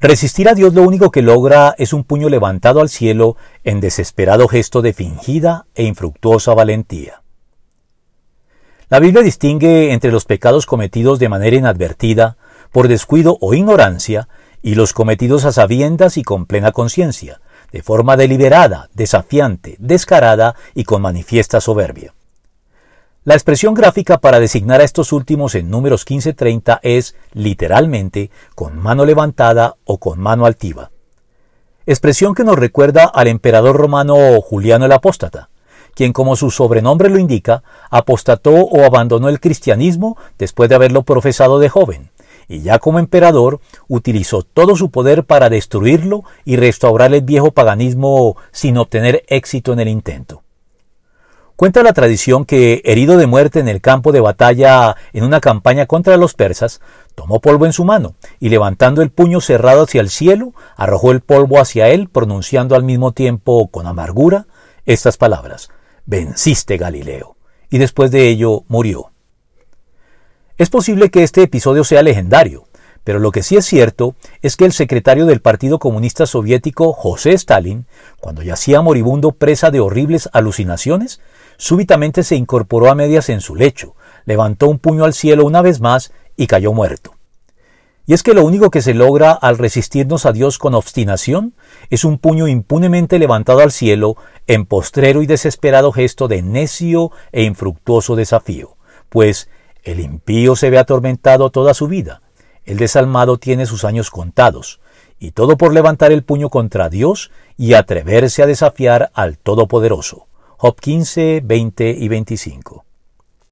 Resistir a Dios lo único que logra es un puño levantado al cielo en desesperado gesto de fingida e infructuosa valentía. La Biblia distingue entre los pecados cometidos de manera inadvertida, por descuido o ignorancia, y los cometidos a sabiendas y con plena conciencia, de forma deliberada, desafiante, descarada y con manifiesta soberbia. La expresión gráfica para designar a estos últimos en números 15-30 es literalmente con mano levantada o con mano altiva. Expresión que nos recuerda al emperador romano Juliano el Apóstata, quien como su sobrenombre lo indica, apostató o abandonó el cristianismo después de haberlo profesado de joven, y ya como emperador utilizó todo su poder para destruirlo y restaurar el viejo paganismo sin obtener éxito en el intento. Cuenta la tradición que, herido de muerte en el campo de batalla en una campaña contra los persas, tomó polvo en su mano y levantando el puño cerrado hacia el cielo, arrojó el polvo hacia él, pronunciando al mismo tiempo con amargura estas palabras Venciste Galileo. Y después de ello murió. Es posible que este episodio sea legendario, pero lo que sí es cierto es que el secretario del Partido Comunista Soviético, José Stalin, cuando yacía moribundo presa de horribles alucinaciones, súbitamente se incorporó a medias en su lecho, levantó un puño al cielo una vez más y cayó muerto. Y es que lo único que se logra al resistirnos a Dios con obstinación es un puño impunemente levantado al cielo en postrero y desesperado gesto de necio e infructuoso desafío, pues el impío se ve atormentado toda su vida, el desalmado tiene sus años contados, y todo por levantar el puño contra Dios y atreverse a desafiar al Todopoderoso. Job 15, 20 y 25.